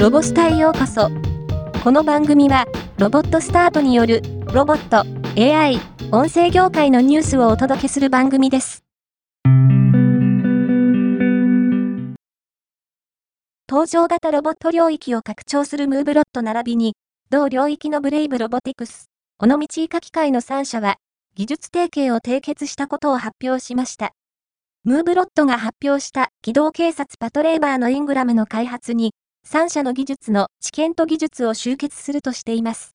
ロボスタへようこそ。この番組は、ロボットスタートによる、ロボット、AI、音声業界のニュースをお届けする番組です。登場型ロボット領域を拡張するムーブロット並びに、同領域のブレイブロボティクス、尾道医科機械の3社は、技術提携を締結したことを発表しました。ムーブロットが発表した機動警察パトレーバーのイングラムの開発に、3社の技術の知見と技術を集結するとしています。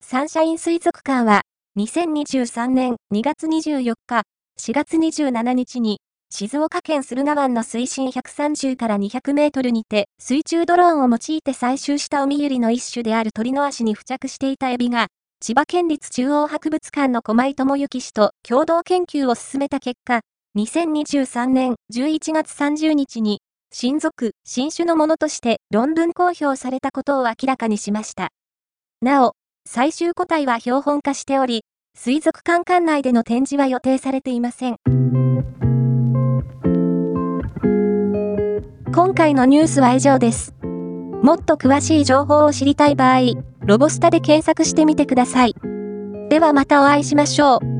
サンシャイン水族館は、2023年2月24日、4月27日に、静岡県駿河湾の水深130から200メートルにて、水中ドローンを用いて採集したオミユリの一種である鳥の足に付着していたエビが、千葉県立中央博物館の駒井智之氏と共同研究を進めた結果、2023年11月30日に、新属、新種のものとして論文公表されたことを明らかにしました。なお、最終個体は標本化しており、水族館館内での展示は予定されていません。今回のニュースは以上です。もっと詳しい情報を知りたい場合、ロボスタで検索してみてください。ではまたお会いしましょう。